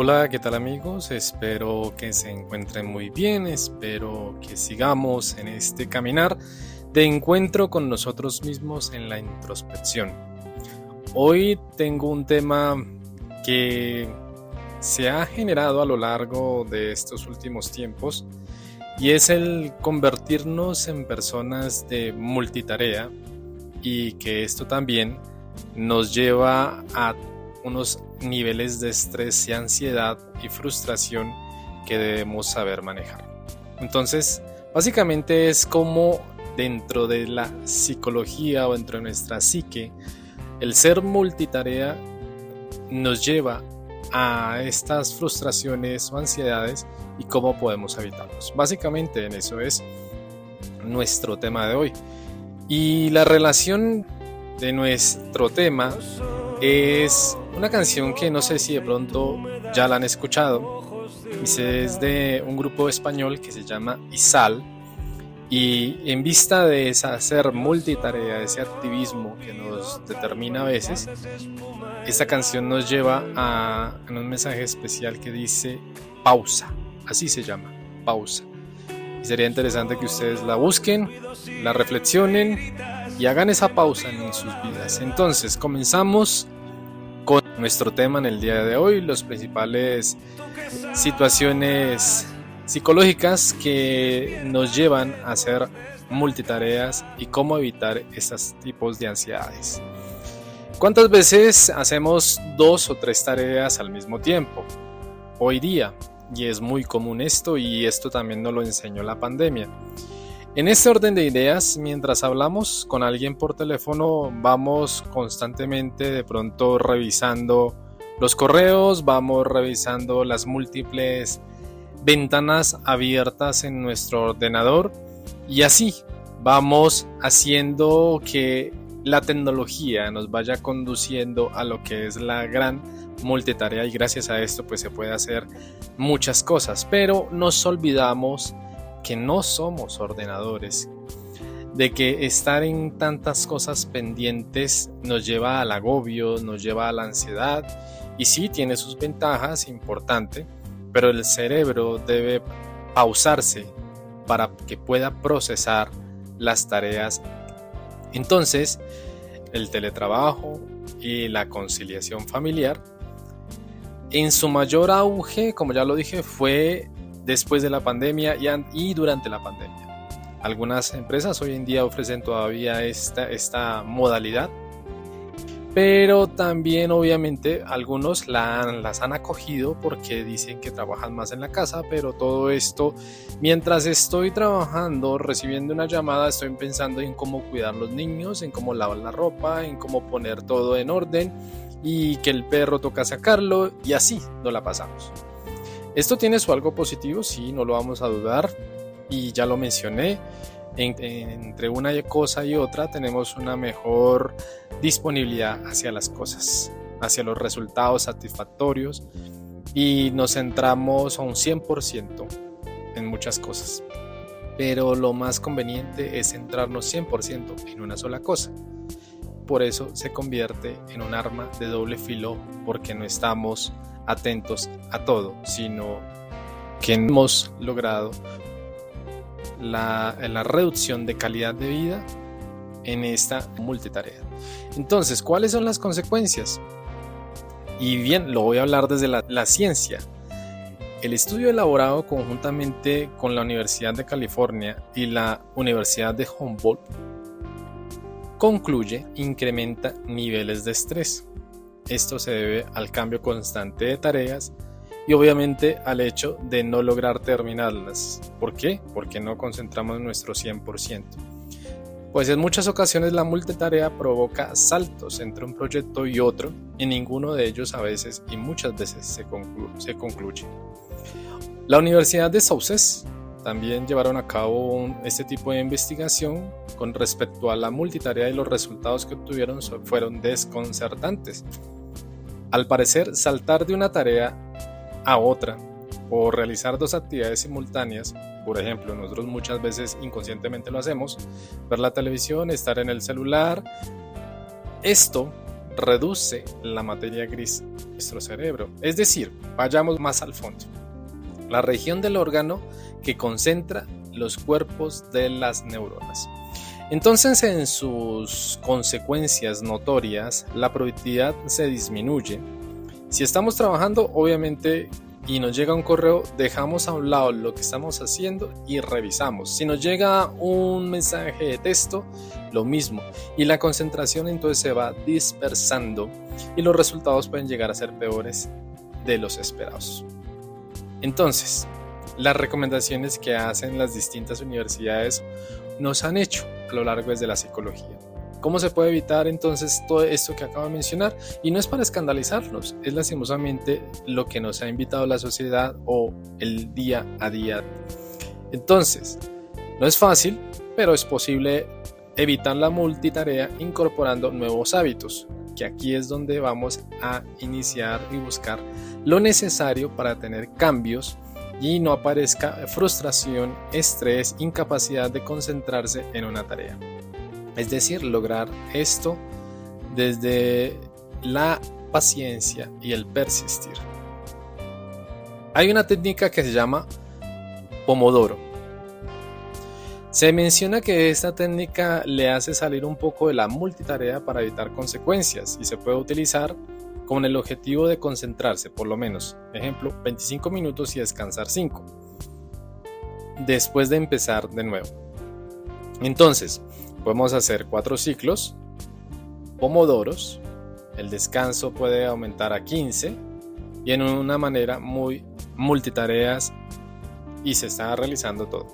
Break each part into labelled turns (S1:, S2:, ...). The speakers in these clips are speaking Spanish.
S1: Hola, ¿qué tal amigos? Espero que se encuentren muy bien, espero que sigamos en este caminar de encuentro con nosotros mismos en la introspección. Hoy tengo un tema que se ha generado a lo largo de estos últimos tiempos y es el convertirnos en personas de multitarea y que esto también nos lleva a unos niveles de estrés y ansiedad y frustración que debemos saber manejar. Entonces, básicamente es como dentro de la psicología o dentro de nuestra psique, el ser multitarea nos lleva a estas frustraciones o ansiedades y cómo podemos evitarlos. Básicamente en eso es nuestro tema de hoy. Y la relación de nuestro tema es una canción que no sé si de pronto ya la han escuchado. Es de un grupo español que se llama Isal. Y en vista de esa hacer multitarea, ese activismo que nos determina a veces, esta canción nos lleva a, un mensaje especial que dice pausa. Así se llama, pausa. Sería interesante que ustedes la busquen, la reflexionen y hagan esa pausa en sus vidas. Entonces, comenzamos nuestro tema en el día de hoy, las principales situaciones psicológicas que nos llevan a hacer multitareas y cómo evitar estos tipos de ansiedades. ¿Cuántas veces hacemos dos o tres tareas al mismo tiempo? Hoy día, y es muy común esto y esto también nos lo enseñó la pandemia. En este orden de ideas, mientras hablamos con alguien por teléfono, vamos constantemente de pronto revisando los correos, vamos revisando las múltiples ventanas abiertas en nuestro ordenador y así vamos haciendo que la tecnología nos vaya conduciendo a lo que es la gran multitarea y gracias a esto pues se puede hacer muchas cosas, pero nos olvidamos que no somos ordenadores, de que estar en tantas cosas pendientes nos lleva al agobio, nos lleva a la ansiedad y sí tiene sus ventajas, importante, pero el cerebro debe pausarse para que pueda procesar las tareas. Entonces, el teletrabajo y la conciliación familiar en su mayor auge, como ya lo dije, fue después de la pandemia y, durante la pandemia. Algunas empresas hoy en día ofrecen todavía esta, modalidad, pero también obviamente algunos la las han acogido porque dicen que trabajan más en la casa, pero todo esto, mientras estoy trabajando, recibiendo una llamada, estoy pensando en cómo cuidar los niños, en cómo lavar la ropa, en cómo poner todo en orden y que el perro toca sacarlo y así no la pasamos. Esto tiene su algo positivo, sí, no lo vamos a dudar y ya lo mencioné. entre una cosa y otra tenemos una mejor disponibilidad hacia las cosas, hacia los resultados satisfactorios y nos centramos a un 100% en muchas cosas. Pero lo más conveniente es centrarnos 100% en una sola cosa. Por eso se convierte en un arma de doble filo porque no estamos atentos a todo, sino que hemos logrado la, reducción de calidad de vida en esta multitarea. Entonces, ¿cuáles son las consecuencias? Y bien, lo voy a hablar desde la ciencia. El estudio elaborado conjuntamente con la Universidad de California y la Universidad de Humboldt concluye incrementa niveles de estrés. Esto se debe al cambio constante de tareas y obviamente al hecho de no lograr terminarlas. ¿Por qué? Porque no concentramos nuestro 100%. Pues en muchas ocasiones la multitarea provoca saltos entre un proyecto y otro y ninguno de ellos a veces y muchas veces se, concluye. La Universidad de Sauces también llevaron a cabo este tipo de investigación con respecto a la multitarea y los resultados que obtuvieron fueron desconcertantes. Al parecer, saltar de una tarea a otra o realizar dos actividades simultáneas, por ejemplo, nosotros muchas veces inconscientemente lo hacemos, ver la televisión, estar en el celular, esto reduce la materia gris de nuestro cerebro. Es decir, vayamos más al fondo. La región del órgano que concentra los cuerpos de las neuronas. Entonces, en sus consecuencias notorias, la productividad se disminuye. Si estamos trabajando, obviamente, y nos llega un correo, dejamos a un lado lo que estamos haciendo y revisamos. Si nos llega un mensaje de texto, lo mismo. Y la concentración entonces se va dispersando y los resultados pueden llegar a ser peores de los esperados. Entonces, las recomendaciones que hacen las distintas universidades nos han hecho a lo largo de la psicología. ¿Cómo se puede evitar entonces todo esto que acabo de mencionar? Y no es para escandalizarnos, es lastimosamente lo que nos ha invitado la sociedad o el día a día. Entonces, no es fácil, pero es posible evitar la multitarea incorporando nuevos hábitos, que aquí es donde vamos a iniciar y buscar lo necesario para tener cambios y no aparezca frustración, estrés, incapacidad de concentrarse en una tarea. Es decir, lograr esto desde la paciencia y el persistir. Hay una técnica que se llama Pomodoro. Se menciona que esta técnica le hace salir un poco de la multitarea para evitar consecuencias y se puede utilizar con el objetivo de concentrarse por lo menos, ejemplo, 25 minutos y descansar 5, después de empezar de nuevo. Entonces, podemos hacer cuatro ciclos, pomodoros, el descanso puede aumentar a 15 y en una manera muy multitareas y se está realizando todo.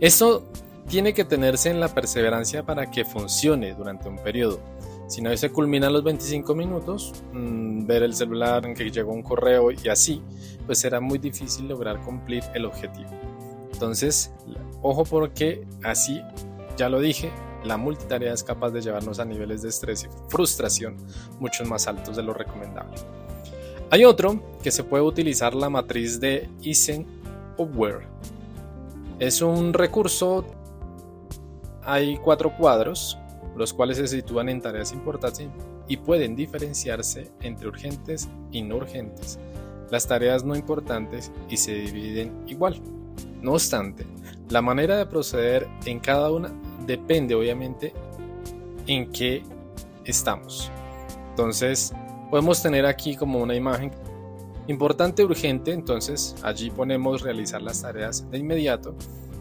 S1: Esto tiene que tenerse en la perseverancia para que funcione durante un periodo si no se culminan los 25 minutos, mm, ver el celular en que llegó un correo y así, pues será muy difícil lograr cumplir el objetivo. Entonces, ojo porque así, ya lo dije, la multitarea es capaz de llevarnos a niveles de estrés y frustración mucho más altos de lo recomendable. Hay otro que se puede utilizar la matriz de Eisenhower. Es un recurso, hay cuatro cuadros los cuales se sitúan en tareas importantes y pueden diferenciarse entre urgentes y no urgentes. Las tareas no importantes y se dividen igual. No obstante, la manera de proceder en cada una depende obviamente en qué estamos. Entonces, podemos tener aquí como una imagen importante urgente, entonces allí ponemos realizar las tareas de inmediato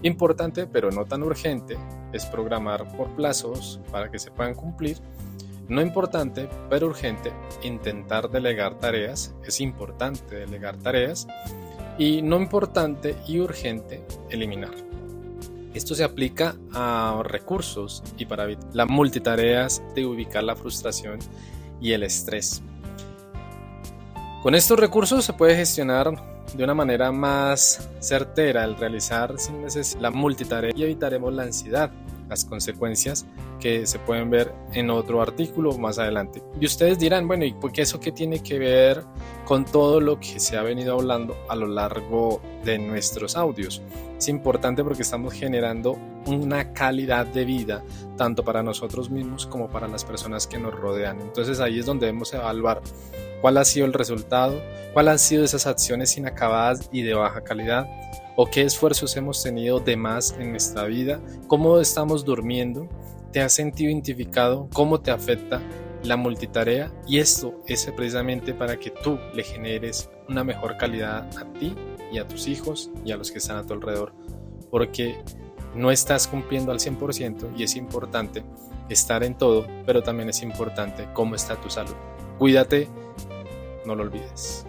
S1: Importante, pero no tan urgente, es programar por plazos para que se puedan cumplir. No importante, pero urgente, intentar delegar tareas. Es importante delegar tareas. Y no importante y urgente, eliminar. Esto se aplica a recursos y para evitar la multitareas de ubicar la frustración y el estrés. Con estos recursos se puede gestionar de una manera más certera el realizar sin necesidad la multitarea y evitaremos la ansiedad, las consecuencias que se pueden ver en otro artículo más adelante. Y ustedes dirán, bueno, ¿y por qué eso qué tiene que ver con todo lo que se ha venido hablando a lo largo de nuestros audios? Es importante porque estamos generando una calidad de vida tanto para nosotros mismos como para las personas que nos rodean. Entonces ahí es donde debemos evaluar cuál ha sido el resultado, cuáles han sido esas acciones inacabadas y de baja calidad, o qué esfuerzos hemos tenido de más en nuestra vida, cómo estamos durmiendo, te has sentido identificado, cómo te afecta la multitarea y esto es precisamente para que tú le generes una mejor calidad a ti y a tus hijos y a los que están a tu alrededor, porque no estás cumpliendo al 100% y es importante estar en todo, pero también es importante cómo está tu salud. Cuídate no lo olvides.